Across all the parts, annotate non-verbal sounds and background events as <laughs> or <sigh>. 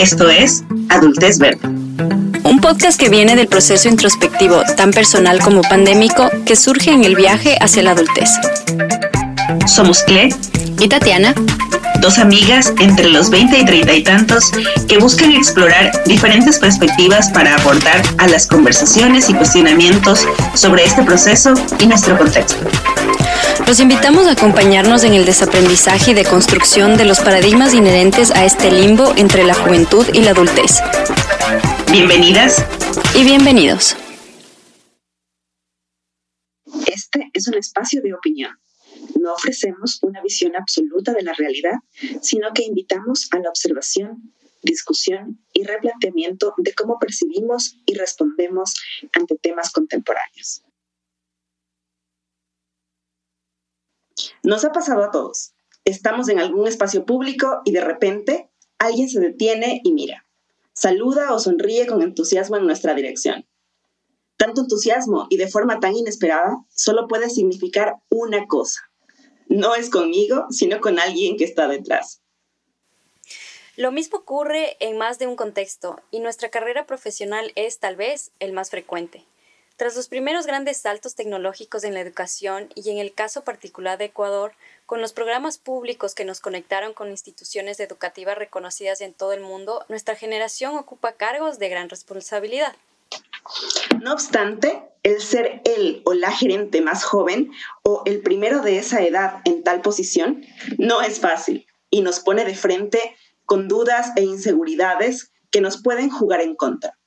Esto es Adultez Verde. Un podcast que viene del proceso introspectivo tan personal como pandémico que surge en el viaje hacia la adultez. Somos Cle y Tatiana, dos amigas entre los 20 y 30 y tantos que buscan explorar diferentes perspectivas para aportar a las conversaciones y cuestionamientos sobre este proceso y nuestro contexto. Los invitamos a acompañarnos en el desaprendizaje y deconstrucción de los paradigmas inherentes a este limbo entre la juventud y la adultez. Bienvenidas y bienvenidos. Este es un espacio de opinión. No ofrecemos una visión absoluta de la realidad, sino que invitamos a la observación, discusión y replanteamiento de cómo percibimos y respondemos ante temas contemporáneos. Nos ha pasado a todos. Estamos en algún espacio público y de repente alguien se detiene y mira. Saluda o sonríe con entusiasmo en nuestra dirección. Tanto entusiasmo y de forma tan inesperada solo puede significar una cosa. No es conmigo, sino con alguien que está detrás. Lo mismo ocurre en más de un contexto y nuestra carrera profesional es tal vez el más frecuente. Tras los primeros grandes saltos tecnológicos en la educación y en el caso particular de Ecuador, con los programas públicos que nos conectaron con instituciones educativas reconocidas en todo el mundo, nuestra generación ocupa cargos de gran responsabilidad. No obstante, el ser el o la gerente más joven o el primero de esa edad en tal posición no es fácil y nos pone de frente con dudas e inseguridades que nos pueden jugar en contra.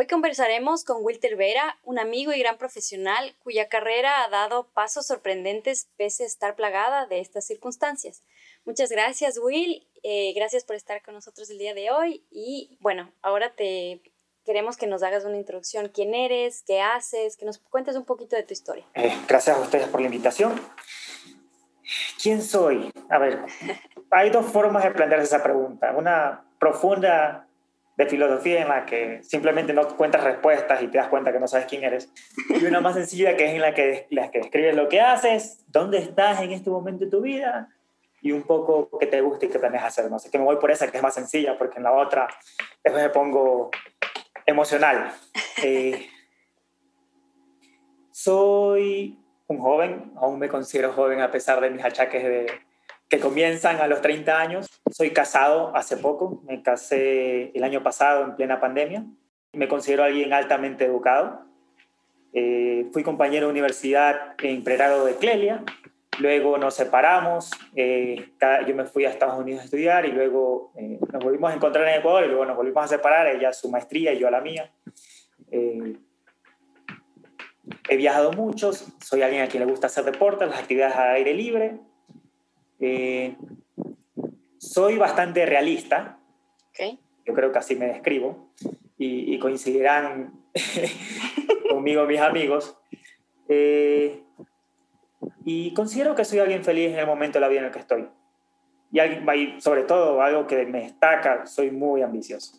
Hoy conversaremos con Wilter Vera, un amigo y gran profesional cuya carrera ha dado pasos sorprendentes pese a estar plagada de estas circunstancias. Muchas gracias, Will. Eh, gracias por estar con nosotros el día de hoy. Y bueno, ahora te queremos que nos hagas una introducción. ¿Quién eres? ¿Qué haces? Que nos cuentes un poquito de tu historia. Eh, gracias a ustedes por la invitación. ¿Quién soy? A ver, <laughs> hay dos formas de plantear esa pregunta. Una profunda de filosofía en la que simplemente no encuentras respuestas y te das cuenta que no sabes quién eres. Y una más sencilla que es en la que, la que describes lo que haces, dónde estás en este momento de tu vida y un poco qué te gusta y qué planeas hacer. No sé, que me voy por esa que es más sencilla porque en la otra después me pongo emocional. <laughs> Eh, soy un joven, aún me considero joven a pesar de mis achaques de, que comienzan a los 30 años. Soy casado hace poco, me casé el año pasado en plena pandemia. Me considero alguien altamente educado. Eh, fui compañero de universidad en pregrado de Clelia, luego nos separamos, eh, yo me fui a Estados Unidos a estudiar y luego eh, nos volvimos a encontrar en Ecuador y luego nos volvimos a separar, ella su maestría y yo a la mía. he viajado mucho, soy alguien a quien le gusta hacer deporte, las actividades al aire libre, eh, soy bastante realista. Yo creo que así me describo. Y, coincidirán <laughs> conmigo mis amigos. Eh, y considero que soy alguien feliz en el momento de la vida en el que estoy. Y, sobre todo, algo que me destaca, soy muy ambicioso.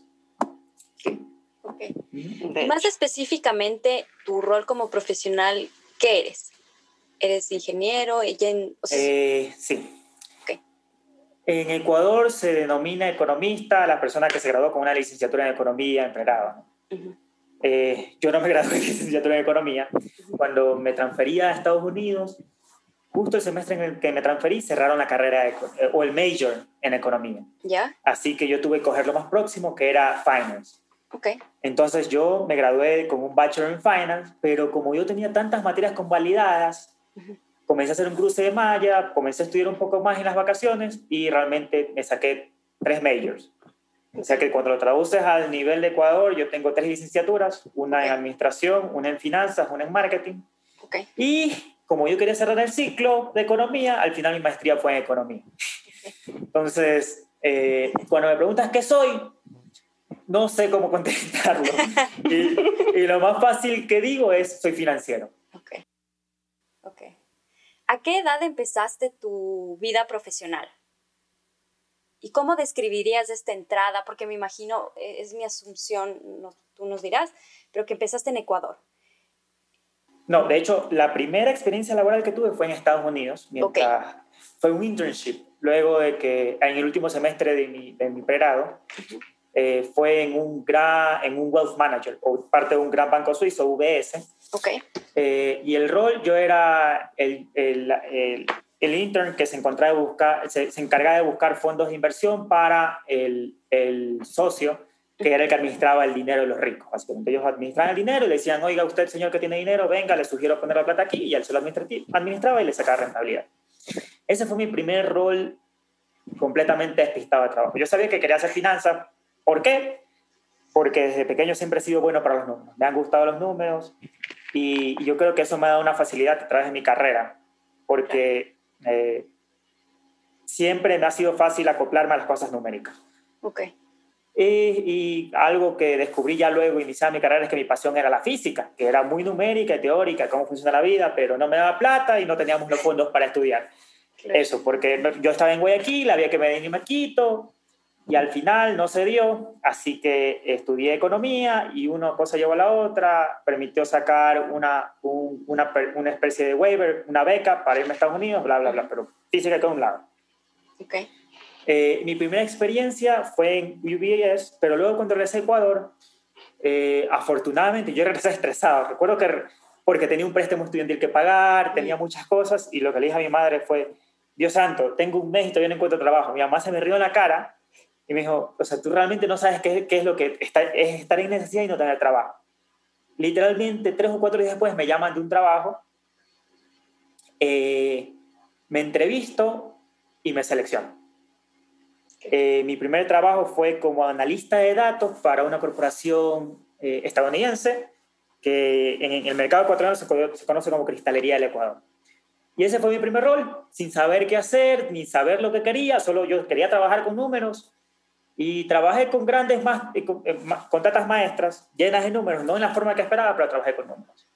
Más específicamente, tu rol como profesional, ¿qué eres? ¿Eres ingeniero? Eh, sí, en Ecuador se denomina economista a la persona que se graduó con una licenciatura en economía en pregrado. Eh, yo no me gradué en licenciatura en economía. Cuando me transferí a Estados Unidos, justo el semestre en el que me transferí, cerraron la carrera eh, o el major en economía. ¿Ya? Así que yo tuve que coger lo más próximo, que era finance. Okay. Entonces yo me gradué con un bachelor en finance, pero como yo tenía tantas materias convalidadas, comencé a hacer un cruce de malla, comencé a estudiar un poco más en las vacaciones y realmente me saqué tres majors. O sea que cuando lo traduces al nivel de Ecuador, yo tengo tres licenciaturas, una en administración, una en finanzas, una en marketing. Okay. Y como yo quería cerrar el ciclo de economía, al final mi maestría fue en economía. Entonces, eh, cuando me preguntas qué soy, no sé cómo contestarlo. <laughs> y, y, lo más fácil que digo es, soy financiero. Ok. Ok. ¿A qué edad empezaste tu vida profesional? ¿Y cómo describirías esta entrada? Porque me imagino, eh, es mi asunción, tú nos dirás, pero que empezaste en Ecuador. No, de hecho, la primera experiencia laboral que tuve fue en Estados Unidos, mientras fue un internship, luego de que en el último semestre de mi, de mi pregrado, eh, fue en un, gran, en un wealth manager, o parte de un gran banco suizo, UBS. Okay. Eh, y el rol, yo era el, el, el, intern que se, encontraba de buscar, se, se, encargaba de buscar fondos de inversión para el, el socio que era el que administraba el dinero de los ricos. Básicamente ellos administraban el dinero y le decían, oiga, usted, señor que tiene dinero, venga, le sugiero poner la plata aquí, y él se lo administraba y le sacaba rentabilidad. Ese fue mi primer rol completamente despistado de trabajo. Yo sabía que quería hacer finanzas. ¿Por qué? Porque desde pequeño siempre he sido bueno para los números. Me han gustado los números y, yo creo que eso me ha dado una facilidad a través de mi carrera, porque eh, siempre me ha sido fácil acoplarme a las cosas numéricas. Ok. Y, y, algo que descubrí ya luego iniciando mi carrera es que mi pasión era la física, que era muy numérica y teórica, cómo funciona la vida, pero no me daba plata y no teníamos los fondos para estudiar. Eso, porque yo estaba en Guayaquil, había que venir a Quito y al final no se dio, así que estudié economía y una cosa llevó a la otra, permitió sacar una, una, una, especie de waiver, una beca para irme a Estados Unidos, bla, bla, bla, pero física de un lado. Okay. Eh, mi primera experiencia fue en UBS, pero luego cuando regresé a Ecuador, eh, afortunadamente yo regresé estresado. Recuerdo que porque tenía un préstamo estudiantil que pagar, tenía muchas cosas y lo que le dije a mi madre fue, Dios santo, tengo un mes y todavía no encuentro trabajo. Mi mamá se me rió en la cara y me dijo, o sea, tú realmente no sabes qué, qué es lo que está, es estar en necesidad y no tener trabajo. Literalmente tres o cuatro días después me llaman de un trabajo, eh, me entrevisto y me selecciono. Eh, mi primer trabajo fue como analista de datos para una corporación eh, estadounidense que en, el mercado ecuatoriano se, se, conoce como Cristalería del Ecuador. Y ese fue mi primer rol, sin saber qué hacer, ni saber lo que quería, solo yo quería trabajar con números. Y trabajé con grandes, más, eh, con, con datas maestras, llenas de números, no en la forma que esperaba, pero trabajé con números.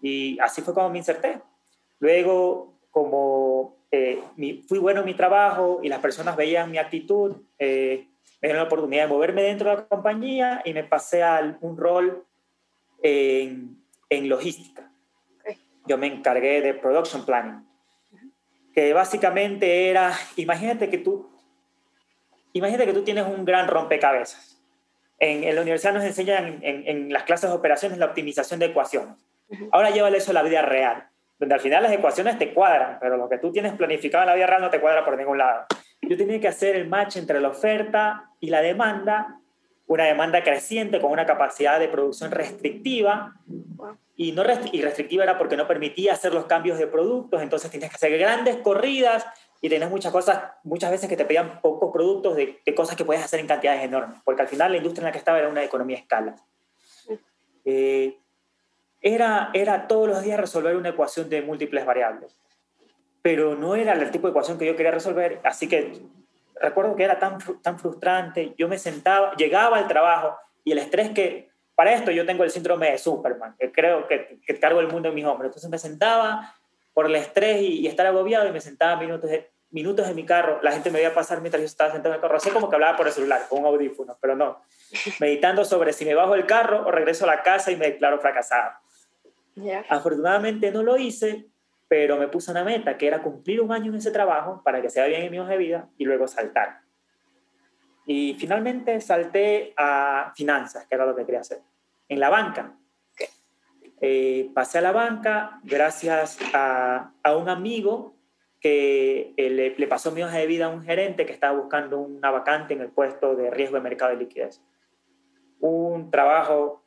Y así fue como me inserté. Luego, como eh, fui bueno en mi trabajo y las personas veían mi actitud, eh, me dieron la oportunidad de moverme dentro de la compañía y me pasé a un rol en, en logística. Yo me encargué de production planning, que básicamente era, imagínate que tú, imagínate que tú tienes un gran rompecabezas. En, en la universidad nos enseñan en, en, las clases de operaciones la optimización de ecuaciones. Ahora llévale eso a la vida real donde al final las ecuaciones te cuadran, pero lo que tú tienes planificado en la vida real no te cuadra por ningún lado. Yo tenía que hacer el match entre la oferta y la demanda, una demanda creciente con una capacidad de producción restrictiva, y, no y restrictiva era porque no permitía hacer los cambios de productos, entonces tenías que hacer grandes corridas y tenías muchas cosas, muchas veces que te pedían pocos productos de, de cosas que puedes hacer en cantidades enormes, porque al final la industria en la que estaba era una economía a escala. Eh, era, era todos los días resolver una ecuación de múltiples variables. Pero no era el tipo de ecuación que yo quería resolver, así que recuerdo que era tan, tan frustrante. Yo me sentaba, llegaba al trabajo y el estrés que... Para esto yo tengo el síndrome de Superman, que creo que, que cargo el mundo en mis hombros. Entonces me sentaba por el estrés y, y estar agobiado y me sentaba minutos, de, minutos en mi carro. La gente me veía pasar mientras yo estaba sentado en el carro. Así como que hablaba por el celular, con un audífono, pero no. <laughs> Meditando sobre si me bajo el carro o regreso a la casa y me declaro fracasado. Afortunadamente no lo hice, pero me puse una meta que era cumplir un año en ese trabajo para que sea bien en mi hoja de vida y luego saltar. Y finalmente salté a finanzas, que era lo que quería hacer, en la banca. Eh, pasé a la banca gracias a, a un amigo que eh, le, le, pasó mi hoja de vida a un gerente que estaba buscando una vacante en el puesto de riesgo de mercado de liquidez. Un trabajo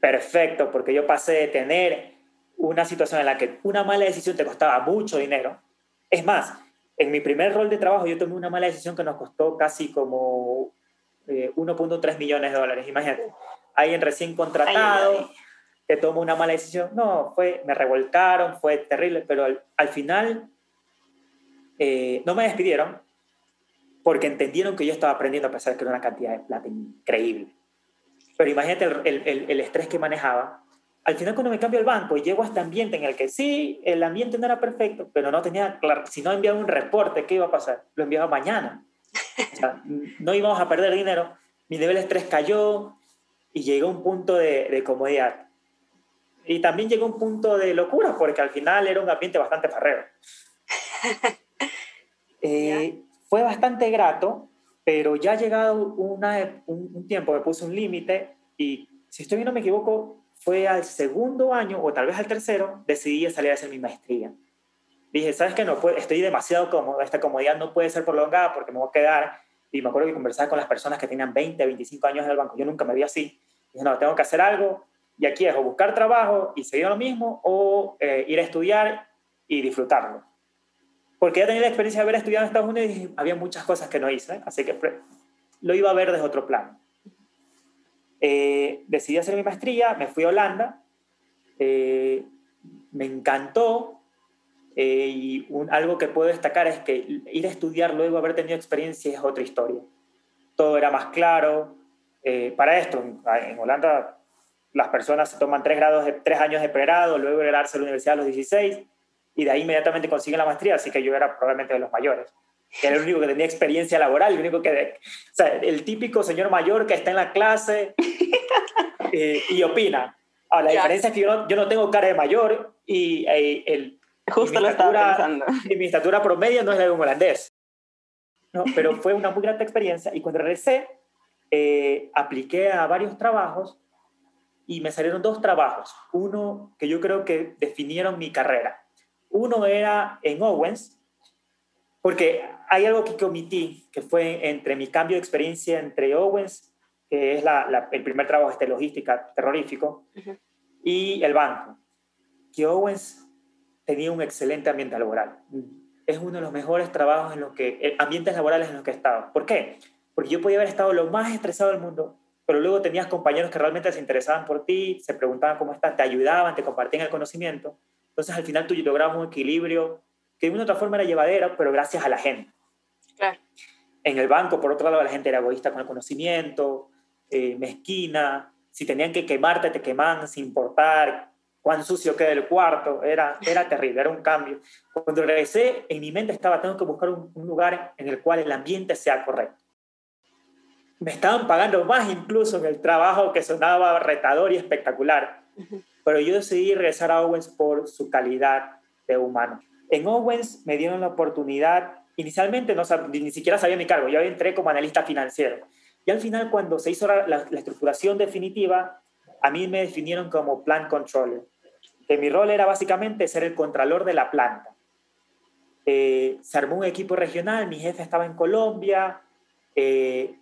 perfecto, porque yo pasé de tener una situación en la que una mala decisión te costaba mucho dinero. Es más, en mi primer rol de trabajo yo tomé una mala decisión que nos costó casi como eh, 1.3 millones de dólares. Imagínate, alguien recién contratado que tomó una mala decisión. No, fue, me revolcaron, fue terrible, pero al, al final eh, no me despidieron porque entendieron que yo estaba aprendiendo a pesar de que era una cantidad de plata increíble. Pero imagínate el, el, el, estrés que manejaba. Al final cuando me cambio el banco y llego a este ambiente en el que sí, el ambiente no era perfecto, pero no tenía claro, si no enviaba un reporte, ¿qué iba a pasar? Lo enviaba mañana. No íbamos a perder dinero, mi nivel de estrés cayó y llegó a un punto de, de comodidad. Y también llegó un punto de locura, porque al final era un ambiente bastante farrero. <laughs> Eh, fue bastante grato, pero ya llegado una, un, tiempo me puse un límite y, si estoy no me equivoco, fue al segundo año o tal vez al tercero, decidí salir a hacer mi maestría. Dije, ¿sabes qué? No puedo, estoy demasiado cómodo, esta comodidad no puede ser prolongada porque me voy a quedar. Y me acuerdo que conversaba con las personas que tenían 20, 25 años en el banco. Yo nunca me vi así. Dije, no, tengo que hacer algo. Y aquí es o buscar trabajo y seguir lo mismo o eh, ir a estudiar y disfrutarlo porque ya tenía la experiencia de haber estudiado en Estados Unidos y había muchas cosas que no hice, así que lo iba a ver desde otro plano. Eh, decidí hacer mi maestría, me fui a Holanda, eh, me encantó eh, y algo que puedo destacar es que ir a estudiar luego haber tenido experiencia es otra historia. Todo era más claro. para esto, en Holanda las personas se toman tres, grados de, tres años de pregrado, luego graduarse a la universidad a los 16 y de ahí inmediatamente consiguen la maestría, así que yo era probablemente de los mayores. Era el único que tenía experiencia laboral, el único que, o sea, el típico señor mayor que está en la clase <laughs> eh, y opina. Ahora, la diferencia es que yo no, yo no, tengo cara de mayor y eh, el, Justo lo estaba pensando. <laughs> Y mi estatura promedio no es la de un holandés. No, pero fue una muy grata experiencia y cuando regresé, eh, apliqué a varios trabajos y me salieron dos trabajos. Uno que yo creo que definieron mi carrera. Uno era en Owens, porque hay algo que omití, que fue entre mi cambio de experiencia entre Owens, que es el primer trabajo de logística terrorífico, y el banco, que Owens tenía un excelente ambiente laboral. Es uno de los mejores trabajos en los que, eh, ambientes laborales en los que he estado. ¿Por qué? Porque yo podía haber estado lo más estresado del mundo, pero luego tenías compañeros que realmente se interesaban por ti, se preguntaban cómo estás, te ayudaban, te compartían el conocimiento. Entonces al final tú lograbas un equilibrio que de una otra forma era llevadero, pero gracias a la gente. Claro. En el banco, por otro lado, la gente era egoísta con el conocimiento, eh, mezquina. Si tenían que quemarte, te quemaban sin importar cuán sucio queda el cuarto. Era, era terrible, era un cambio. Cuando regresé, en mi mente estaba, tengo que buscar un, un lugar en el cual el ambiente sea correcto. Me estaban pagando más incluso en el trabajo que sonaba retador y espectacular. Pero yo decidí regresar a Owens por su calidad de humano. En Owens me dieron la oportunidad, inicialmente no, ni siquiera sabía mi cargo, yo entré como analista financiero. Y al final, cuando se hizo la, estructuración definitiva, a mí me definieron como plan controller, que mi rol era básicamente ser el contralor de la planta. Eh, se armó un equipo regional, mi jefe estaba en Colombia, eh,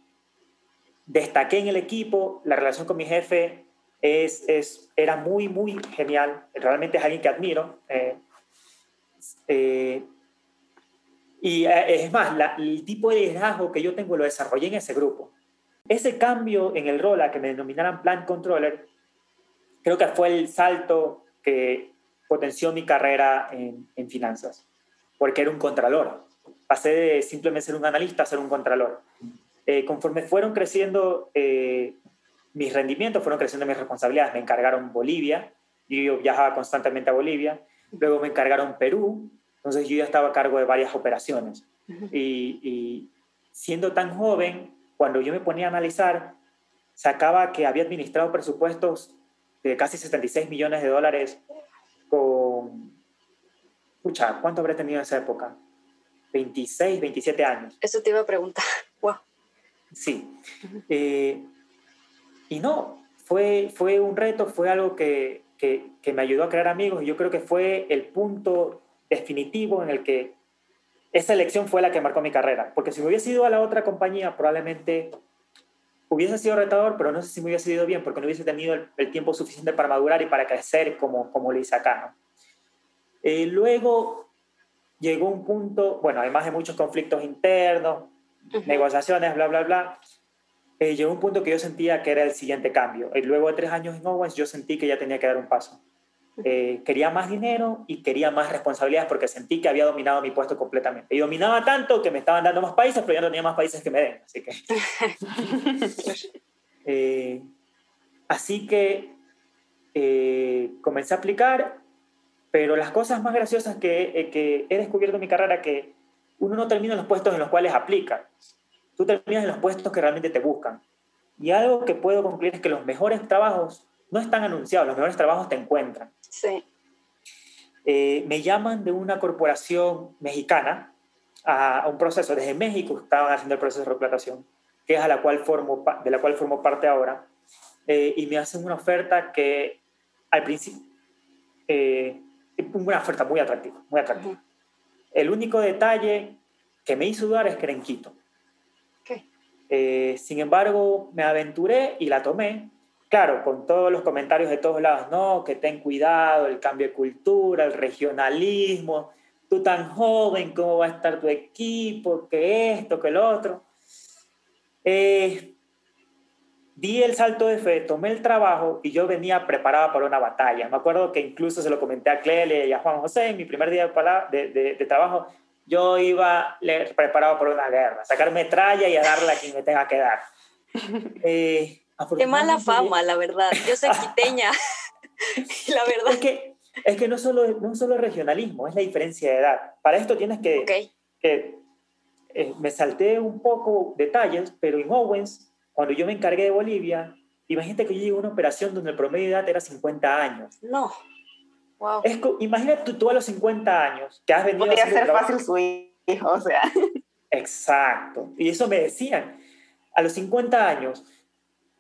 destaqué en el equipo, la relación con mi jefe es, es, era muy, muy genial. Realmente es alguien que admiro. Eh, eh, y eh, es más, el tipo de liderazgo que yo tengo lo desarrollé en ese grupo. Ese cambio en el rol a que me denominaran plan controller, creo que fue el salto que potenció mi carrera en, en finanzas, porque era un contralor. Pasé de simplemente ser un analista a ser un contralor. conforme fueron creciendo mis rendimientos fueron creciendo mis responsabilidades. Me encargaron Bolivia, yo viajaba constantemente a Bolivia, luego me encargaron Perú, entonces yo ya estaba a cargo de varias operaciones. y, siendo tan joven, cuando yo me ponía a analizar, sacaba que había administrado presupuestos de casi 76 millones de dólares con... Escucha, ¿cuánto habré tenido en esa época? 26, 27 años. Eso te iba a preguntar. <laughs> Wow. Sí. Y no, fue, fue un reto, fue algo que, que, que, me ayudó a crear amigos y yo creo que fue el punto definitivo en el que esa elección fue la que marcó mi carrera. Porque si me hubiese ido a la otra compañía, probablemente hubiese sido retador, pero no sé si me hubiese ido bien porque no hubiese tenido el, tiempo suficiente para madurar y para crecer como, como lo hice acá. ¿no? Eh, luego llegó un punto, bueno, además de muchos conflictos internos, negociaciones, bla, bla, bla, eh, llegó un punto que yo sentía que era el siguiente cambio. Y luego de tres años en Owens, yo sentí que ya tenía que dar un paso. Eh, quería más dinero y quería más responsabilidades porque sentí que había dominado mi puesto completamente. Y dominaba tanto que me estaban dando más países, pero ya no tenía más países que me den. Así que, <laughs> eh, así que comencé a aplicar, pero las cosas más graciosas que, que he descubierto en mi carrera que uno no termina en los puestos en los cuales aplica tú terminas en los puestos que realmente te buscan. Y algo que puedo concluir es que los mejores trabajos no están anunciados, los mejores trabajos te encuentran. Sí. Eh, me llaman de una corporación mexicana a, un proceso, desde México estaban haciendo el proceso de reclutación, que es a la cual formo, de la cual formo parte ahora, eh, y me hacen una oferta que al principio, eh, una oferta muy atractiva, muy atractiva. El único detalle que me hizo dudar es que era en Quito. Eh, sin embargo, me aventuré y la tomé. Claro, con todos los comentarios de todos lados, no, que ten cuidado, el cambio de cultura, el regionalismo, tú tan joven, ¿cómo va a estar tu equipo? Que esto, que lo otro. Eh, di el salto de fe, tomé el trabajo y yo venía preparada para una batalla. Me acuerdo que incluso se lo comenté a Clele y a Juan José en mi primer día de, de, de, trabajo. Yo iba preparado para una guerra, sacar metralla y a darle a quien me tenga que dar. <laughs> Eh, Qué mala fama, la verdad. Yo soy quiteña. <laughs> la verdad. Es que, es que no, solo, no solo regionalismo, es la diferencia de edad. Para esto tienes que... que eh, me salté un poco detalles, pero en Owens cuando yo me encargué de Bolivia, imagínate que yo llegué a una operación donde el promedio de edad era 50 años. No. Wow. Es, imagínate tú, a los 50 años que has venido Podría ser fácil su hijo, o sea. <laughs> Exacto. Y eso me decían. A los 50 años,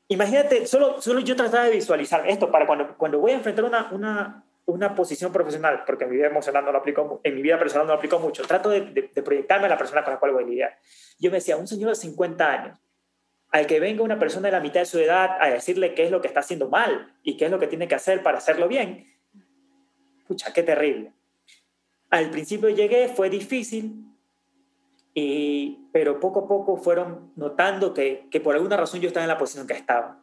imagínate, solo, solo yo trataba de visualizar esto para cuando, cuando voy a enfrentar una, una, una posición profesional, porque en mi vida emocional no lo aplico, en mi vida personal no lo aplico mucho, trato de, de, de proyectarme a la persona con la cual voy a lidiar. Yo me decía, un señor de 50 años, al que venga una persona de la mitad de su edad a decirle qué es lo que está haciendo mal y qué es lo que tiene que hacer para hacerlo bien, pucha, qué terrible. Al principio llegué, fue difícil, y, pero poco a poco fueron notando que, que, por alguna razón yo estaba en la posición que estaba.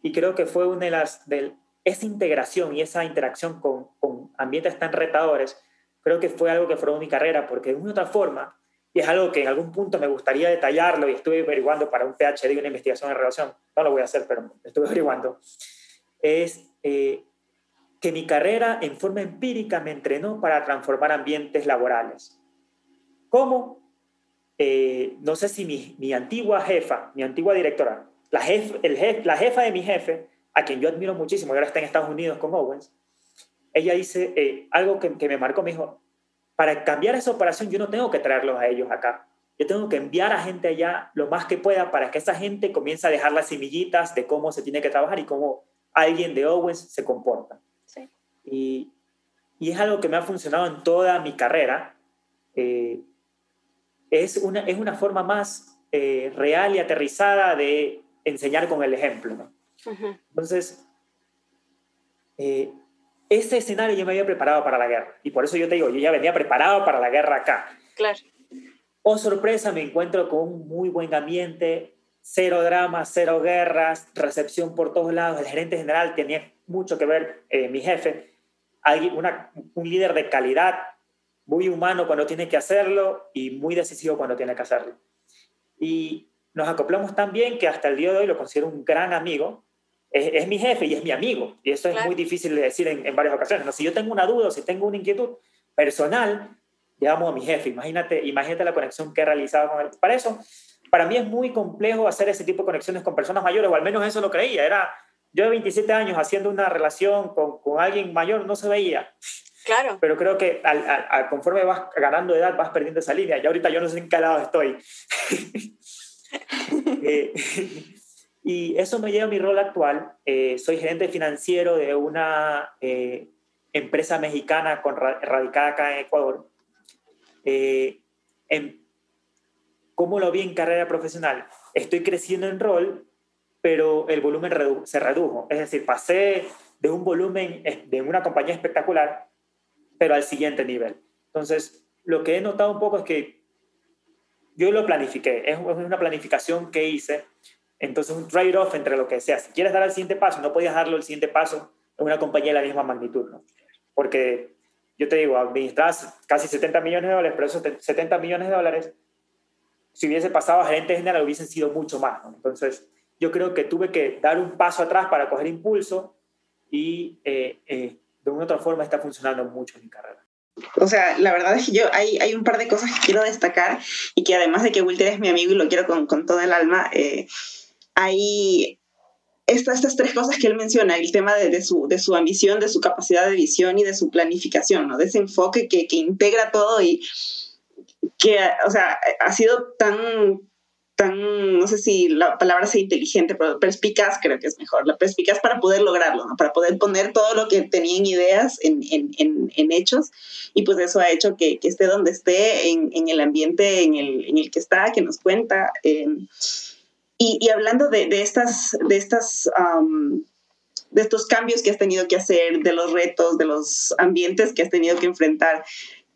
Y creo que fue una de las, de, esa integración y esa interacción con, con ambientes tan retadores, creo que fue algo que formó mi carrera, porque de una u otra forma, y es algo que en algún punto me gustaría detallarlo y estuve averiguando para un PhD, una investigación en relación, no lo voy a hacer, pero estuve averiguando, es eh, que mi carrera en forma empírica me entrenó para transformar ambientes laborales. ¿Cómo? Eh, no sé si mi, antigua jefa, mi antigua directora, la jefa de mi jefe, a quien yo admiro muchísimo y ahora está en Estados Unidos con Owens, ella dice eh, algo que, que me marcó, me dijo, para cambiar esa operación yo no tengo que traerlos a ellos acá. Yo tengo que enviar a gente allá lo más que pueda para que esa gente comience a dejar las semillitas de cómo se tiene que trabajar y cómo alguien de Owens se comporta. Y, y, es algo que me ha funcionado en toda mi carrera. Eh, es, una, es una forma más eh, real y aterrizada de enseñar con el ejemplo. ¿no? Entonces, eh, ese escenario yo me había preparado para la guerra. Y por eso yo te digo, yo ya venía preparado para la guerra acá. Claro. Oh, sorpresa, me encuentro con un muy buen ambiente, cero dramas, cero guerras, recepción por todos lados. El gerente general tenía mucho que ver, eh, mi jefe, alguien, una, un líder de calidad, muy humano cuando tiene que hacerlo y muy decisivo cuando tiene que hacerlo. Y nos acoplamos tan bien que hasta el día de hoy lo considero un gran amigo es, mi jefe y es mi amigo. Y eso es muy difícil de decir en, varias ocasiones. ¿no? Si yo tengo una duda o si tengo una inquietud personal, llamo a mi jefe. Imagínate, imagínate la conexión que he realizado con él. Para eso, para mí es muy complejo hacer ese tipo de conexiones con personas mayores, o al menos eso lo creía. Era, yo de 27 años haciendo una relación con, con alguien mayor no se veía. Claro. Pero creo que al, conforme vas ganando edad vas perdiendo esa línea. Y ahorita yo no sé en qué lado estoy. <laughs> eh, <laughs> y eso me lleva a mi rol actual. Eh, soy gerente financiero de una eh, empresa mexicana con, radicada acá en Ecuador. Eh, en, ¿Cómo lo vi en carrera profesional? Estoy creciendo en rol, pero el volumen se redujo. Es decir, pasé de un volumen de una compañía espectacular, pero al siguiente nivel. Entonces, lo que he notado un poco es que yo lo planifiqué. Es una planificación que hice entonces, un trade-off entre lo que sea. Si quieres dar el siguiente paso, no podías darlo el siguiente paso en una compañía de la misma magnitud, ¿no? Porque yo te digo, administras casi 70 millones de dólares, pero esos 70 millones de dólares, si hubiese pasado a gerente general, hubiesen sido mucho más, ¿no? Entonces, yo creo que tuve que dar un paso atrás para coger impulso y eh, eh, de una u otra forma está funcionando mucho en mi carrera. O sea, la verdad es que yo hay, hay un par de cosas que quiero destacar y que además de que Wilter es mi amigo y lo quiero con, con todo el alma, eh, ahí estas, estas tres cosas que él menciona, el tema de, de, su, de su ambición, de su capacidad de visión y de su planificación, ¿no? de ese enfoque que, que integra todo y que, o sea, ha sido tan, tan, no sé si la palabra sea inteligente, pero perspicaz creo que es mejor, la perspicaz para poder lograrlo, para poder poner todo lo que tenían ideas en, en, en, en hechos y pues eso ha hecho que, que esté donde esté, en, el ambiente en el, en el que está, que nos cuenta. Eh, y, y, hablando de, de, estas, de estas um, de estos cambios que has tenido que hacer, de los retos, de los ambientes que has tenido que enfrentar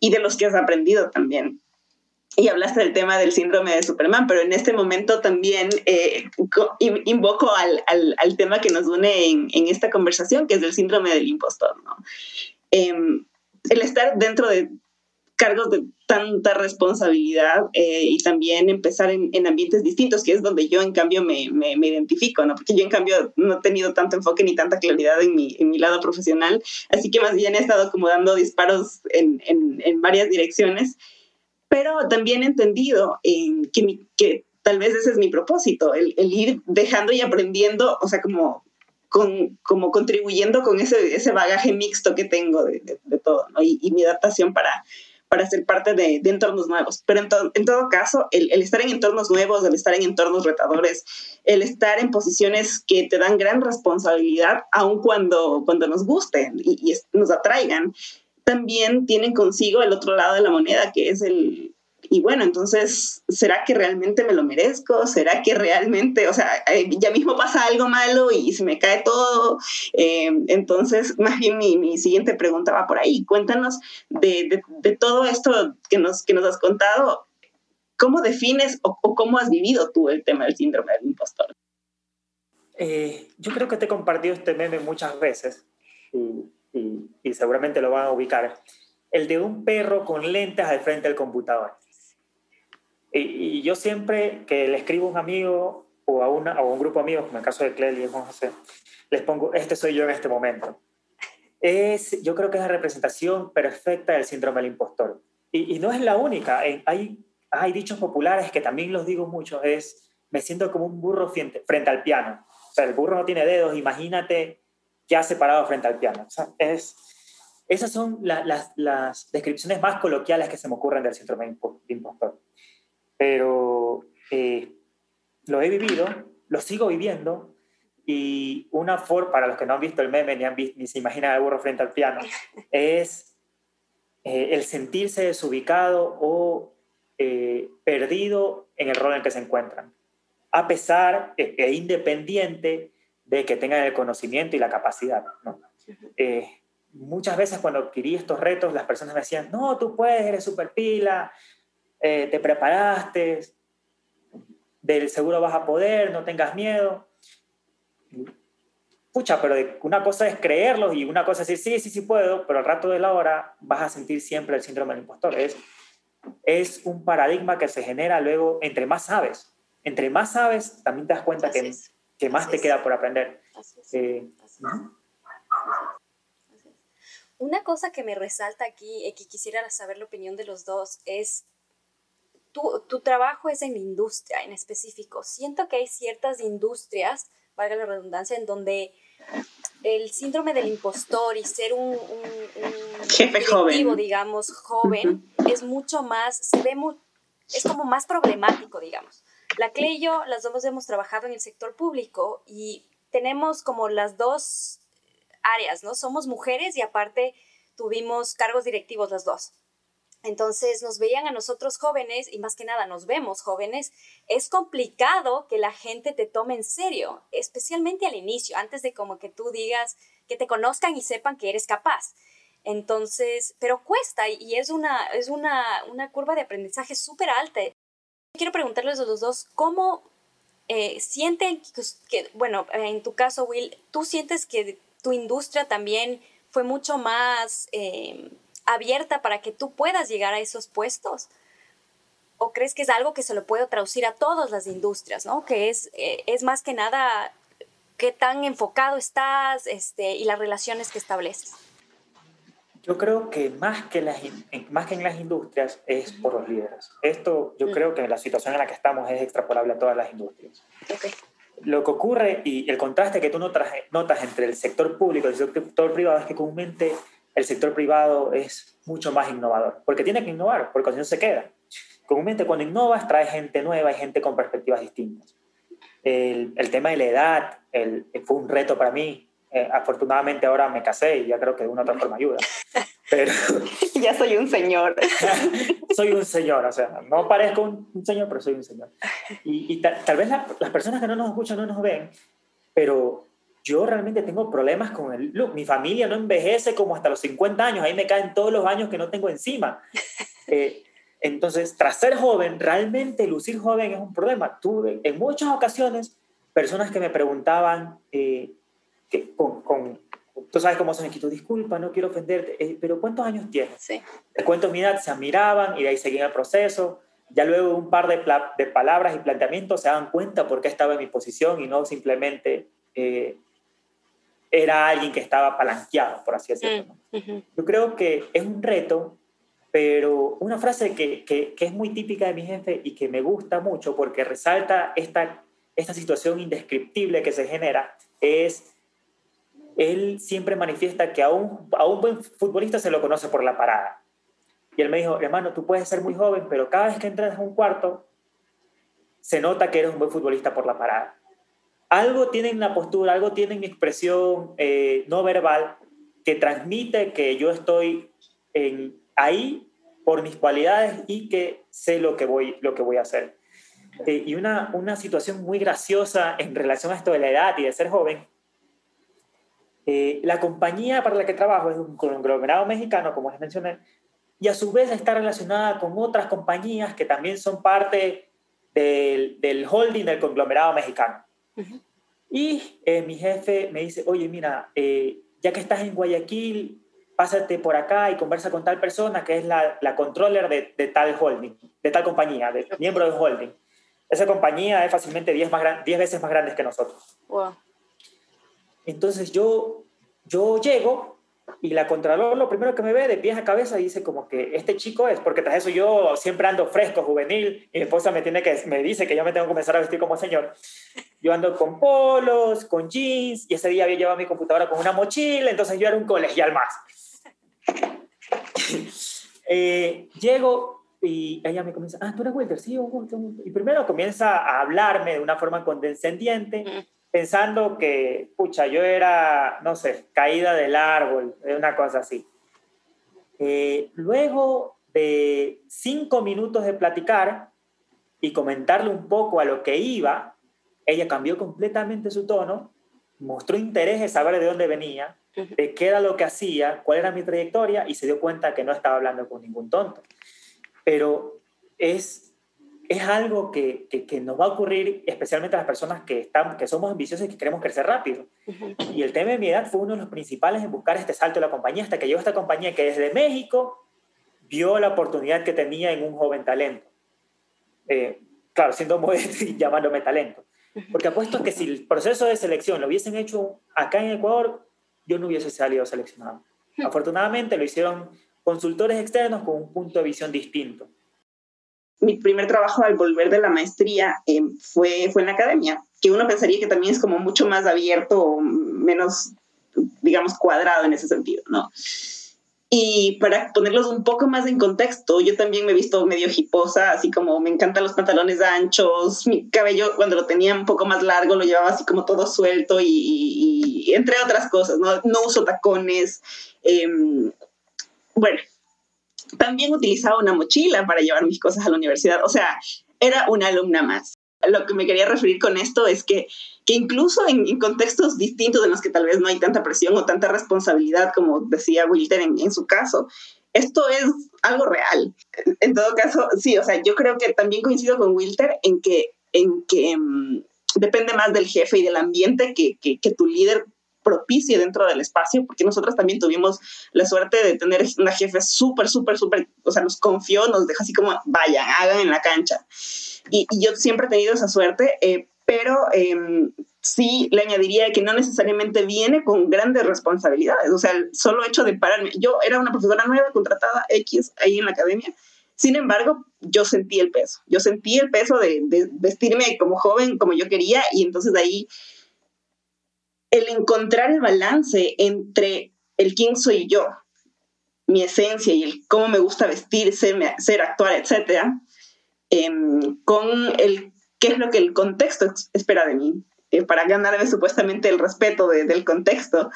y de los que has aprendido también y hablaste del tema del síndrome de Superman, pero en este momento también eh, invoco al, al, al, tema que nos une en, en, esta conversación, que es el síndrome del impostor. ¿no? Eh, el estar dentro de cargos de tanta responsabilidad eh, y también empezar en, en, ambientes distintos, que es donde yo en cambio me, me, me, identifico, ¿no? Porque yo en cambio no he tenido tanto enfoque ni tanta claridad en mi, en mi lado profesional, así que más bien he estado como dando disparos en, en, varias direcciones pero también he entendido que, que tal vez ese es mi propósito, el, el, ir dejando y aprendiendo, o sea, como, con, como contribuyendo con ese, ese bagaje mixto que tengo de, de, de todo, ¿no? Y, y, mi adaptación para, para ser parte de, de entornos nuevos. Pero en, to, en todo caso, el, el, estar en entornos nuevos, el estar en entornos retadores, el estar en posiciones que te dan gran responsabilidad, aun cuando, cuando nos gusten y, y nos atraigan, también tienen consigo el otro lado de la moneda, que es el, y bueno, entonces, ¿será que realmente me lo merezco? ¿Será que realmente, o sea, eh, ya mismo pasa algo malo y se me cae todo? Eh, entonces, más bien mi, mi, siguiente pregunta va por ahí. Cuéntanos de, de, de, todo esto que nos, que nos has contado, ¿cómo defines o, o, cómo has vivido tú el tema del síndrome del impostor? Eh, yo creo que te he compartido este meme muchas veces. Y y, seguramente lo van a ubicar, el de un perro con lentes al frente del computador. Y, yo siempre que le escribo a un amigo o a, una, a un grupo de amigos, como en el caso de Cleli y José, les pongo, este soy yo en este momento. Es, yo creo que es la representación perfecta del síndrome del impostor. Y, y no es la única. Hay, hay dichos populares que también los digo mucho, es, me siento como un burro frente, frente al piano. O sea, el burro no tiene dedos, imagínate que ha separado frente al piano. O sea, es, esas son la, las, las, descripciones más coloquiales que se me ocurren del síndrome de impostor. Pero eh, lo he vivido, lo sigo viviendo, y una forma, para los que no han visto el meme ni, han visto, ni se imaginan el burro frente al piano, <laughs> es eh, el sentirse desubicado o eh, perdido en el rol en el que se encuentran, a pesar e, e independiente de que tengan el conocimiento y la capacidad. ¿no? Eh, muchas veces cuando adquirí estos retos, las personas me decían, no, tú puedes, eres súper pila, eh, te preparaste, del seguro vas a poder, no tengas miedo. Pucha, pero una cosa es creerlo y una cosa es decir, sí, sí, sí puedo, pero al rato de la hora vas a sentir siempre el síndrome del impostor. Es, es un paradigma que se genera luego entre más sabes. Entre más sabes, también te das cuenta que que más te queda por aprender. Eh, Una cosa que me resalta aquí y que quisiera saber la opinión de los dos es, tu, tu trabajo es en la industria en específico. Siento que hay ciertas industrias, valga la redundancia, en donde el síndrome del impostor y ser un, un, un jefe joven, digamos, joven, uh -huh. es mucho más, se ve muy, es como más problemático, digamos. La CLE y yo, las dos hemos trabajado en el sector público y tenemos como las dos áreas, ¿no? Somos mujeres y aparte tuvimos cargos directivos las dos. Entonces nos veían a nosotros jóvenes y más que nada nos vemos jóvenes. Es complicado que la gente te tome en serio, especialmente al inicio, antes de como que tú digas, que te conozcan y sepan que eres capaz. Entonces, pero cuesta y es una, es una, una curva de aprendizaje súper alta. Quiero preguntarles a los dos, ¿cómo eh, sienten que, bueno, en tu caso, Will, tú sientes que tu industria también fue mucho más eh, abierta para que tú puedas llegar a esos puestos? ¿O crees que es algo que se lo puede traducir a todas las industrias, ¿no? Que es, eh, es más que nada qué tan enfocado estás este, y las relaciones que estableces. Yo creo que más que, las, más que en las industrias es por los líderes. Esto yo mm. creo que la situación en la que estamos es extrapolable a todas las industrias. Okay. lo que ocurre y el contraste que tú notas, notas entre el sector público y el sector privado es que comúnmente el sector privado es mucho más innovador, porque tiene que innovar, porque si no se queda. Comúnmente cuando innovas trae gente nueva y gente con perspectivas distintas. El, el tema de la edad el, fue un reto para mí. Eh, afortunadamente ahora me casé y ya creo que de una otra forma ayuda. Pero, <laughs> ya soy un señor. <laughs> soy un señor, o sea, no parezco un, señor, pero soy un señor. Y, y tal vez las personas que no nos escuchan no nos ven, pero yo realmente tengo problemas con el look. Mi familia no envejece como hasta los 50 años, ahí me caen todos los años que no tengo encima. <laughs> Eh, entonces, tras ser joven, realmente lucir joven es un problema. Tuve en muchas ocasiones personas que me preguntaban, eh, que, con, tú sabes cómo son aquí, tú disculpa, no quiero ofenderte, eh, pero ¿cuántos años tienes? Sí. Les cuento mi edad, se admiraban y de ahí seguían el proceso. Ya luego un par de, de palabras y planteamientos se dan cuenta por qué estaba en mi posición y no simplemente era alguien que estaba palanqueado, por así decirlo. Mm, Yo creo que es un reto, pero una frase que, que, es muy típica de mi jefe y que me gusta mucho porque resalta esta, esta situación indescriptible que se genera es, él siempre manifiesta que a un, a un buen futbolista se lo conoce por la parada. Y él me dijo, hermano, tú puedes ser muy joven, pero cada vez que entras en un cuarto, se nota que eres un buen futbolista por la parada algo tiene en la postura, algo tiene en mi expresión eh, no verbal que transmite que yo estoy en, ahí por mis cualidades y que sé lo que voy, lo que voy a hacer. Eh, y una, una situación muy graciosa en relación a esto de la edad y de ser joven. Eh, la compañía para la que trabajo es un conglomerado mexicano, como les mencioné, y a su vez está relacionada con otras compañías que también son parte del, del holding del conglomerado mexicano. Y eh, mi jefe me dice, oye, mira, eh, ya que estás en Guayaquil, pásate por acá y conversa con tal persona que es la, la controller de, de, tal holding, de tal compañía, de, miembro del holding. Esa compañía es fácilmente 10 veces más grande que nosotros. Entonces yo, yo llego y la Contralor lo primero que me ve de pies a cabeza dice como que este chico es, porque tras eso yo siempre ando fresco, juvenil, y mi esposa me, tiene que, me dice que yo me tengo que comenzar a vestir como señor. Yo ando con polos, con jeans, y ese día había llevado mi computadora con una mochila, entonces yo era un colegial más. <laughs> eh, llego y ella me comienza, ah, tú eres Wilder, sí, y primero comienza a hablarme de una forma condescendiente pensando que, pucha, yo era, no sé, caída del árbol, una cosa así. Eh, luego de cinco minutos de platicar y comentarle un poco a lo que iba, ella cambió completamente su tono, mostró interés en saber de dónde venía, de qué era lo que hacía, cuál era mi trayectoria y se dio cuenta que no estaba hablando con ningún tonto. Pero es es algo que, que, nos va a ocurrir especialmente a las personas que, están, que somos ambiciosos y que queremos crecer rápido. Y el tema de mi edad fue uno de los principales en buscar este salto de la compañía, hasta que llegó esta compañía que desde México vio la oportunidad que tenía en un joven talento. Eh, claro, siendo modesto y <laughs> llamándome talento. Porque apuesto que si el proceso de selección lo hubiesen hecho acá en Ecuador, yo no hubiese salido seleccionado. Afortunadamente lo hicieron consultores externos con un punto de visión distinto mi primer trabajo al volver de la maestría eh, fue, fue en la academia, que uno pensaría que también es como mucho más abierto, menos, digamos, cuadrado en ese sentido, ¿no? Y para ponerlos un poco más en contexto, yo también me he visto medio hiposa, así como me encantan los pantalones anchos, mi cabello cuando lo tenía un poco más largo lo llevaba así como todo suelto y, entre otras cosas, no, no uso tacones. Em, bueno, también utilizaba una mochila para llevar mis cosas a la universidad. O sea, era una alumna más. Lo que me quería referir con esto es que, que incluso en, contextos distintos en los que tal vez no hay tanta presión o tanta responsabilidad, como decía Wilter en, en su caso, esto es algo real. En todo caso, sí, o sea, yo creo que también coincido con Wilter en que, en que mm, depende más del jefe y del ambiente que, que, que tu líder propicie dentro del espacio, porque nosotros también tuvimos la suerte de tener una jefe súper, súper, súper, o sea, nos confió, nos deja así como, vayan, hagan en la cancha. Y, yo siempre he tenido esa suerte, eh, pero em, sí le añadiría que no necesariamente viene con grandes responsabilidades, o sea, el solo hecho de pararme, yo era una profesora nueva, contratada X ahí en la academia, Sin embargo, yo sentí el peso. Yo sentí el peso de, de vestirme como joven, como yo quería, y entonces ahí el encontrar el balance entre el quién soy yo, mi esencia y el cómo me gusta vestir, ser, ser actuar, etcétera, em, con el qué es lo que el contexto espera de mí, eh, para ganarme supuestamente el respeto del contexto.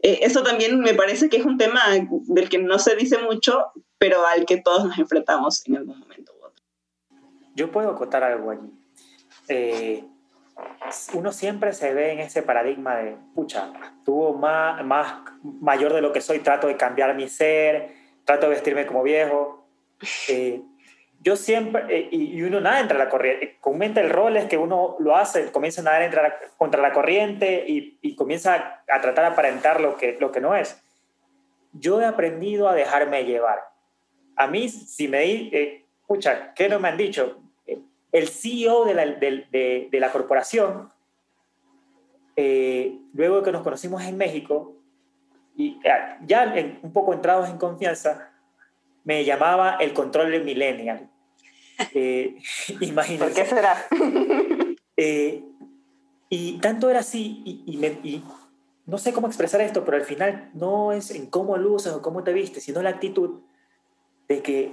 Eh, eso también me parece que es un tema del que no se dice mucho, pero al que todos nos enfrentamos en algún momento u otro. Yo puedo acotar algo allí. Uno siempre se ve en ese paradigma de, pucha, tuvo más, más mayor de lo que soy, trato de cambiar mi ser, trato de vestirme como viejo. <laughs> Eh, yo siempre, eh, y, uno nada entra a la corriente, comenta el rol es que uno lo hace, comienza a nadar contra la corriente y, y, comienza a, tratar de aparentar lo que, lo que no es. Yo he aprendido a dejarme llevar. A mí, si me di, eh, pucha, ¿qué no me han dicho? El CEO de la, de, de, la corporación, eh, luego de que nos conocimos en México, y eh, ya un poco entrados en confianza, me llamaba el control del millennial. <laughs> Eh, <laughs> ¿Por qué será? <laughs> Eh, y tanto era así, y, y, no sé cómo expresar esto, pero al final no es en cómo luces o cómo te vistes, sino la actitud de que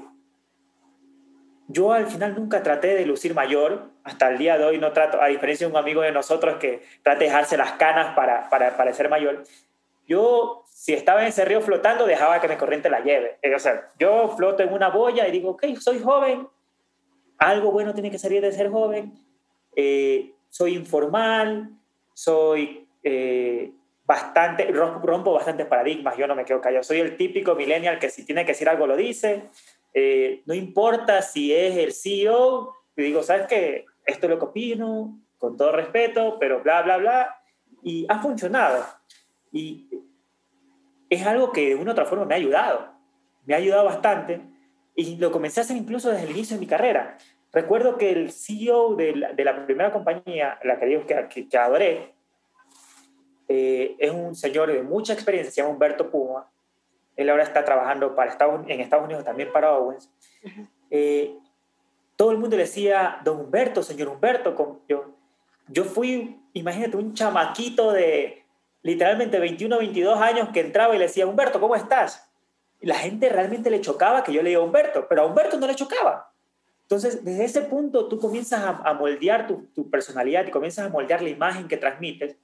yo al final nunca traté de lucir mayor, hasta el día de hoy no trato, a diferencia de un amigo de nosotros que trata de dejarse las canas para, para parecer mayor, yo si estaba en ese río flotando dejaba que mi corriente la lleve. Eh, o sea, yo floto en una boya y digo, ok, soy joven, algo bueno tiene que salir de ser joven, eh, soy informal, soy eh, bastante, rompo bastantes paradigmas, yo no me quedo callado, soy el típico millennial que si tiene que decir algo lo dice, eh, no importa si es el CEO, y digo, ¿sabes qué? Esto es lo que opino, con todo respeto, pero bla, bla, bla, y ha funcionado. Y es algo que de una u otra forma me ha ayudado, me ha ayudado bastante, y lo comencé a hacer incluso desde el inicio de mi carrera. Recuerdo que el CEO de la, de la primera compañía, la que digo que, que, adoré, eh, es un señor de mucha experiencia, se llama Humberto Puma, él ahora está trabajando para Estados, en Estados Unidos también para Owens. Eh, todo el mundo le decía, don Humberto, señor Humberto, yo, yo fui, imagínate, un chamaquito de literalmente 21, 22 años que entraba y le decía, Humberto, ¿cómo estás? Y la gente realmente le chocaba que yo le diga Humberto, pero a Humberto no le chocaba. Entonces, desde ese punto tú comienzas a, a moldear tu, tu, personalidad y comienzas a moldear la imagen que transmites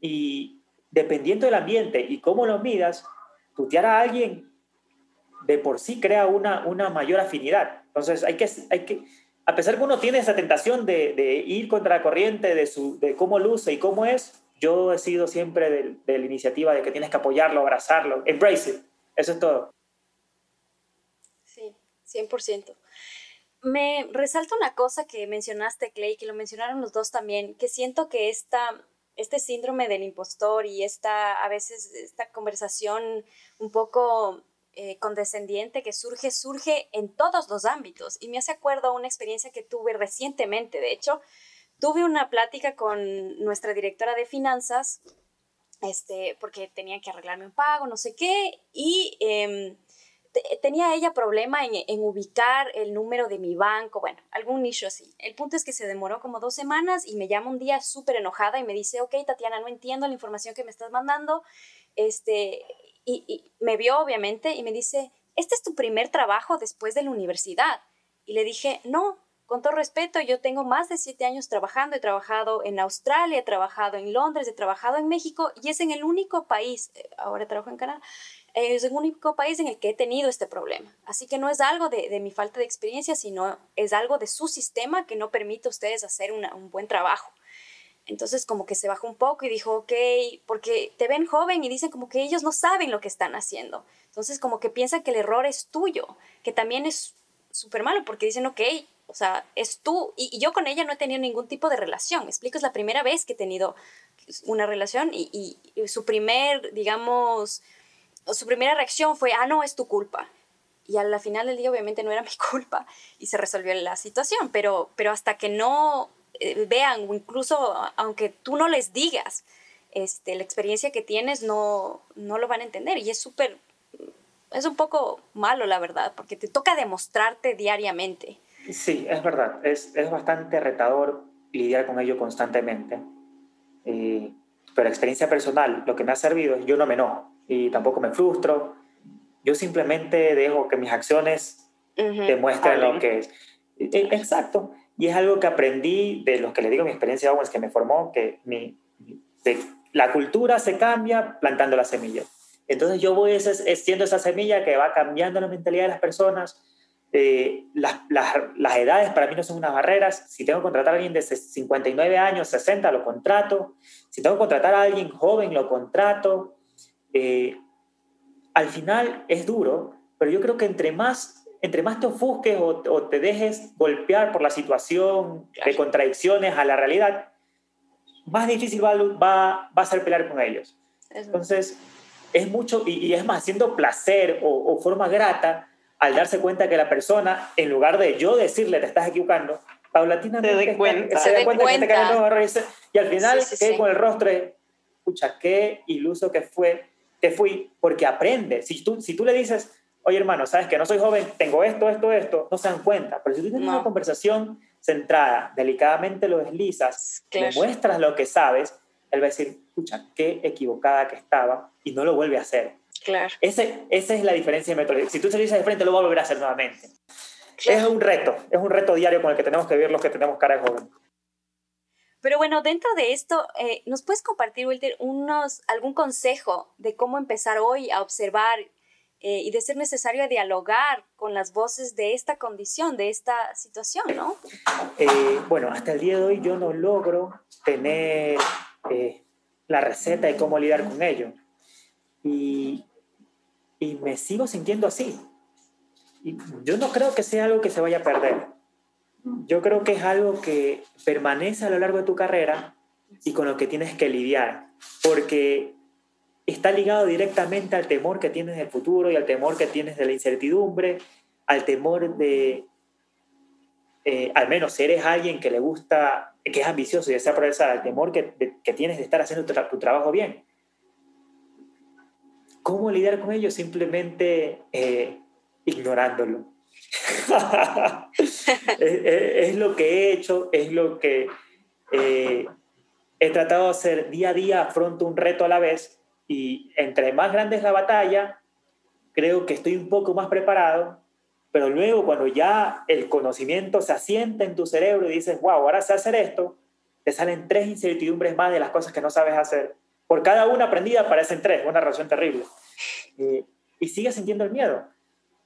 y dependiendo del ambiente y cómo lo midas, tutear a alguien de por sí crea una, una mayor afinidad. Entonces hay que, hay que, a pesar que uno tiene esa tentación de, ir contra la corriente de, su, de cómo luce y cómo es, yo he sido siempre de, la iniciativa de que tienes que apoyarlo, abrazarlo, embrace. Eso es todo. Sí, 100%. Me resalta una cosa que mencionaste, Clay, que lo mencionaron los dos también, que siento que esta este síndrome del impostor y esta, a veces, esta conversación un poco eh, condescendiente que surge, surge en todos los ámbitos. Y me hace acuerdo una experiencia que tuve recientemente. De hecho, tuve una plática con nuestra directora de finanzas, este, porque tenía que arreglarme un pago, no sé qué, y em, tenía ella problema en, en, ubicar el número de mi banco, bueno, algún nicho así. El punto es que se demoró como dos semanas y me llama un día súper enojada y me dice, ok, Tatiana, no entiendo la información que me estás mandando. Este, y, y me vio obviamente y me dice, ¿este es tu primer trabajo después de la universidad? Y le dije, no, con todo respeto, yo tengo más de siete años trabajando, he trabajado en Australia, he trabajado en Londres, he trabajado en México y es en el único país, eh, ahora trabajo en Canadá, es el único país en el que he tenido este problema. Así que no es algo de, de mi falta de experiencia, sino es algo de su sistema que no permite a ustedes hacer una, un buen trabajo. Entonces como que se bajó un poco y dijo, ok, porque te ven joven y dicen como que ellos no saben lo que están haciendo. Entonces como que piensan que el error es tuyo, que también es súper malo porque dicen, ok, o sea, es tú. Y, yo con ella no he tenido ningún tipo de relación. Explico, es la primera vez que he tenido una relación y, y su primer, digamos, su primera reacción fue, ah, no, es tu culpa. Y a la final del día obviamente no era mi <laughs> culpa y se resolvió la situación, pero, pero hasta que no eh, vean o incluso aunque tú no les digas este, la experiencia que tienes, no, no lo van a entender. Y es súper es un poco malo, la verdad, porque te toca demostrarte diariamente. Sí, es verdad, es, es bastante retador lidiar con ello constantemente. Eh, pero experiencia personal, lo que me ha servido es yo no me enojo y tampoco me frustro. Yo simplemente dejo que mis acciones demuestren lo que es. E, e, exacto. Y es algo que aprendí de los que le digo mi experiencia de Owens, que me formó, que mi, la cultura se cambia plantando la semilla. Entonces yo voy siendo esa semilla que va cambiando la mentalidad de las personas. Eh, las, las, las, edades para mí no son unas barreras. Si tengo que contratar a alguien de 59 años, 60, lo contrato. Si tengo que contratar a alguien joven, lo contrato. Eh, al final es duro, pero yo creo que entre más, entre más te ofusques o, o te dejes golpear por la situación de contradicciones a la realidad, más difícil va, va, va a ser pelear con ellos. Entonces, es mucho, y, es más, haciendo placer o, forma grata al darse cuenta que la persona, en lugar de yo decirle te estás equivocando, paulatinamente se, cuenta. se, da cuenta, que te cae y al final sí, con el rostro escucha, qué iluso que fue, que fui, porque aprende. Si tú, si tú le dices, oye hermano, sabes que no soy joven, tengo esto, esto, esto, no se dan cuenta, pero si tú tienes una conversación centrada, delicadamente lo deslizas, le muestras lo que sabes, él va a decir, escucha, qué equivocada que estaba y no lo vuelve a hacer. Claro. Ese, esa es la diferencia de metodología. Si tú se lo dices de frente, lo va a volver a hacer nuevamente. Es un reto, es un reto diario con el que tenemos que vivir los que tenemos cara de joven. Pero bueno, dentro de esto, eh, ¿nos puedes compartir, Walter, algún consejo de cómo empezar hoy a observar eh, y de ser necesario dialogar con las voces de esta condición, de esta situación, ¿no? Eh, bueno, hasta el día de hoy yo no logro tener la receta de cómo lidiar con ello. Y, y me sigo sintiendo así. Y yo no creo que sea algo que se vaya a perder. Yo creo que es algo que permanece a lo largo de tu carrera y con lo que tienes que lidiar. Porque está ligado directamente al temor que tienes del futuro y al temor que tienes de la incertidumbre, al temor de, eh, al menos si eres alguien que le gusta, que es ambicioso y desea progresar, al temor que, que tienes de estar haciendo tu, trabajo bien. ¿Cómo lidiar con ello? Simplemente eh, ignorándolo. <laughs> es, lo que he hecho, es lo que eh, he tratado de hacer día a día, afronto un reto a la vez y entre más grande es la batalla, creo que estoy un poco más preparado, pero luego cuando ya el conocimiento se asienta en tu cerebro y dices, wow, ahora sé hacer esto, te salen tres incertidumbres más de las cosas que no sabes hacer. Por cada una aprendida aparecen tres, una relación terrible. Eh, y sigues sintiendo el miedo.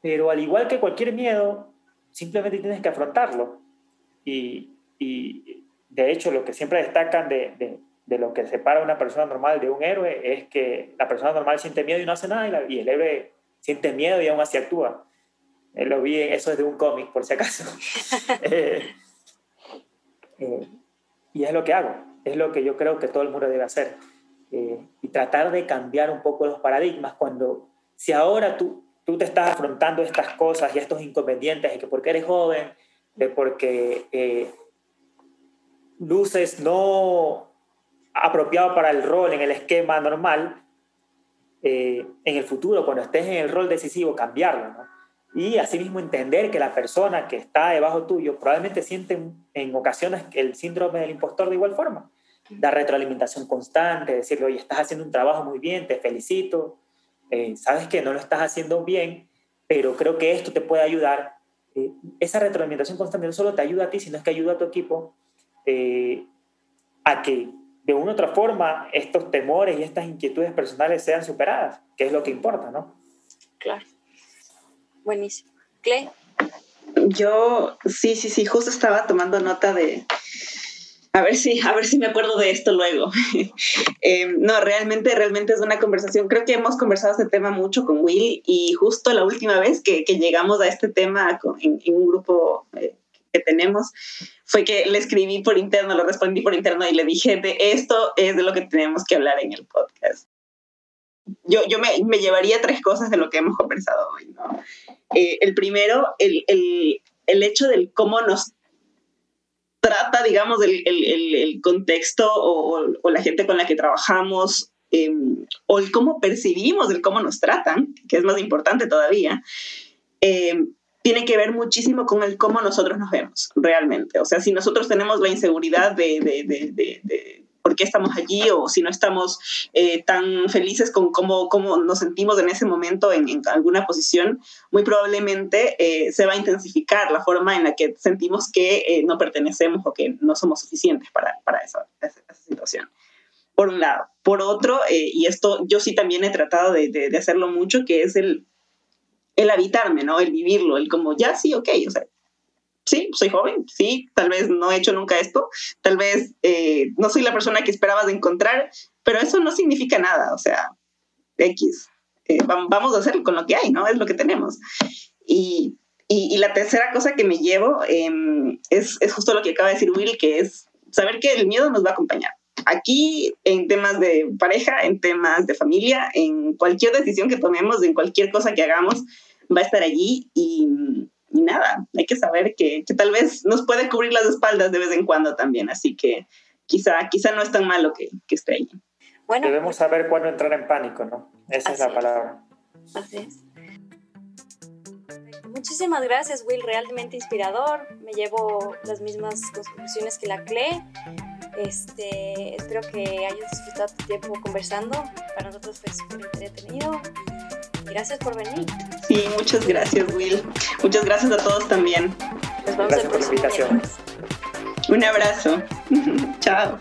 Pero al igual que cualquier miedo, simplemente tienes que afrontarlo. Y, y de hecho, lo que siempre destacan de, de lo que separa a una persona normal de un héroe es que la persona normal siente miedo y no hace nada y, el héroe siente miedo y aún así actúa. Eh, lo vi, eso es de un cómic, por si acaso. <laughs> Eh, eh, y es lo que hago, es lo que yo creo que todo el mundo debe hacer. y tratar de cambiar un poco los paradigmas cuando, si ahora tú, tú te estás afrontando estas cosas y estos inconvenientes, de que porque eres joven, de porque luces no apropiado para el rol en el esquema normal, eh, en el futuro, cuando estés en el rol decisivo, cambiarlo. ¿no? Y asimismo entender que la persona que está debajo tuyo probablemente siente en ocasiones el síndrome del impostor de igual forma. Dar retroalimentación constante, decirle, oye, estás haciendo un trabajo muy bien, te felicito, eh, sabes que no lo estás haciendo bien, pero creo que esto te puede ayudar. Eh, esa retroalimentación constante no solo te ayuda a ti, sino es que ayuda a tu equipo a que de una u otra forma estos temores y estas inquietudes personales sean superadas, que es lo que importa, ¿no? Claro. Buenísimo. Cle. Yo, sí, sí, sí, justo estaba tomando nota de, a ver si, a ver si me acuerdo de esto luego. <laughs> Em, no, realmente, realmente es una conversación. Creo que hemos conversado este tema mucho con Will y justo la última vez que, llegamos a este tema en, un grupo eh, que tenemos, fue que le escribí por interno, lo respondí por interno y le dije, de esto es de lo que tenemos que hablar en el podcast. Yo, yo me, me llevaría tres cosas de lo que hemos conversado hoy. ¿no? Eh, el primero, el, el, el, hecho del cómo nos trata, digamos, el, el contexto o, o, la gente con la que trabajamos em, o el cómo percibimos, el cómo nos tratan, que es más importante todavía, em, tiene que ver muchísimo con el cómo nosotros nos vemos realmente. O sea, si nosotros tenemos la inseguridad de, de, por qué estamos allí o si no estamos eh, tan felices con cómo, cómo, nos sentimos en ese momento en, alguna posición, muy probablemente eh, se va a intensificar la forma en la que sentimos que eh, no pertenecemos o que no somos suficientes para, para esa, esa, situación. Por un lado. Por otro, y esto yo sí también he tratado de, de hacerlo mucho, que es el el habitarme, ¿no? El vivirlo, el como, ya sí, ok, o sea, sí, soy joven, sí, tal vez no he hecho nunca esto, tal vez eh, no soy la persona que esperabas encontrar, pero eso no significa nada, o sea, X, eh, vamos a hacerlo con lo que hay, ¿no? Es lo que tenemos. Y, y, la tercera cosa que me llevo em, es, es justo lo que acaba de decir Will, que es saber que el miedo nos va a acompañar aquí en temas de pareja, en temas de familia, en cualquier decisión que tomemos, en cualquier cosa que hagamos, va a estar allí y, nada, hay que saber que, tal vez nos puede cubrir las espaldas de vez en cuando también, así que quizá, quizá no es tan malo que, que esté allí. Bueno, Debemos pues saber cuándo entrar en pánico, ¿no? Esa es la palabra. Así es. Muchísimas gracias, Will, realmente inspirador. Me llevo las mismas conclusiones que la CLE. Este, espero que hayas disfrutado tu tiempo conversando. Para nosotros fue súper entretenido. Gracias por venir. Sí, muchas gracias, Will. Muchas gracias a todos también. Nos vemos gracias por la invitación. Un abrazo. <laughs> Chao.